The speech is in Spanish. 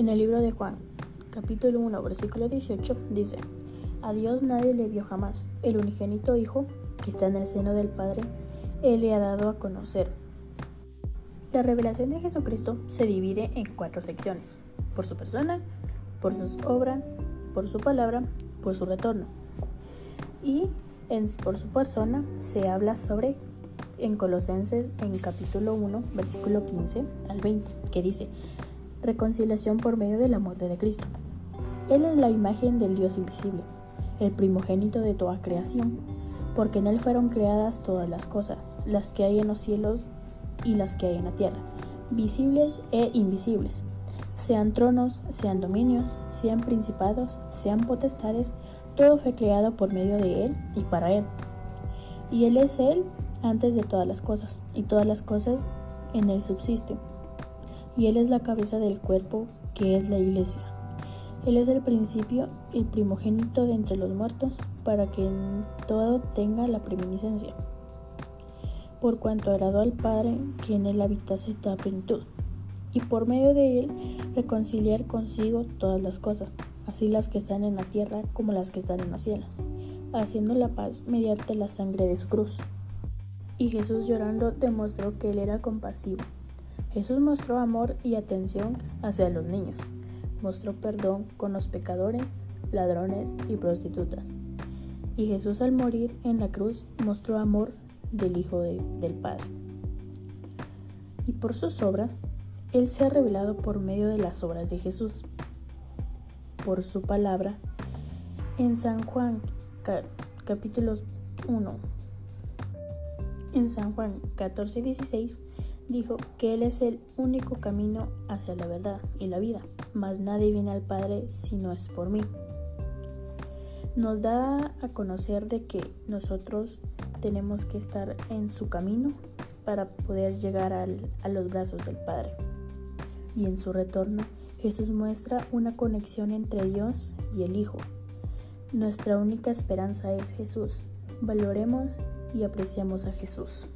En el libro de Juan, capítulo 1, versículo 18, dice, A Dios nadie le vio jamás, el unigénito Hijo, que está en el seno del Padre, Él le ha dado a conocer. La revelación de Jesucristo se divide en cuatro secciones, por su persona, por sus obras, por su palabra, por su retorno. Y por su persona se habla sobre en Colosenses en capítulo 1, versículo 15 al 20, que dice, reconciliación por medio de la muerte de Cristo. Él es la imagen del Dios invisible, el primogénito de toda creación, porque en Él fueron creadas todas las cosas, las que hay en los cielos y las que hay en la tierra, visibles e invisibles, sean tronos, sean dominios, sean principados, sean potestades, todo fue creado por medio de Él y para Él. Y Él es Él antes de todas las cosas, y todas las cosas en Él subsisten y Él es la cabeza del cuerpo que es la iglesia. Él es el principio, el primogénito de entre los muertos, para que en todo tenga la preeminencia. Por cuanto agradó al Padre que en él habitase toda plenitud, y por medio de él reconciliar consigo todas las cosas, así las que están en la tierra como las que están en los cielos, haciendo la paz mediante la sangre de su cruz. Y Jesús llorando demostró que él era compasivo Jesús mostró amor y atención hacia los niños. Mostró perdón con los pecadores, ladrones y prostitutas. Y Jesús al morir en la cruz mostró amor del Hijo del Padre. Y por sus obras, Él se ha revelado por medio de las obras de Jesús. Por su palabra, en San Juan capítulo 1, en San Juan 14 y 16, dijo que Él es el único camino hacia la verdad y la vida, mas nadie viene al Padre si no es por mí. Nos da a conocer de que nosotros tenemos que estar en su camino para poder llegar a los brazos del Padre. Y en su retorno, Jesús muestra una conexión entre Dios y el Hijo. Nuestra única esperanza es Jesús. Valoremos y apreciamos a Jesús.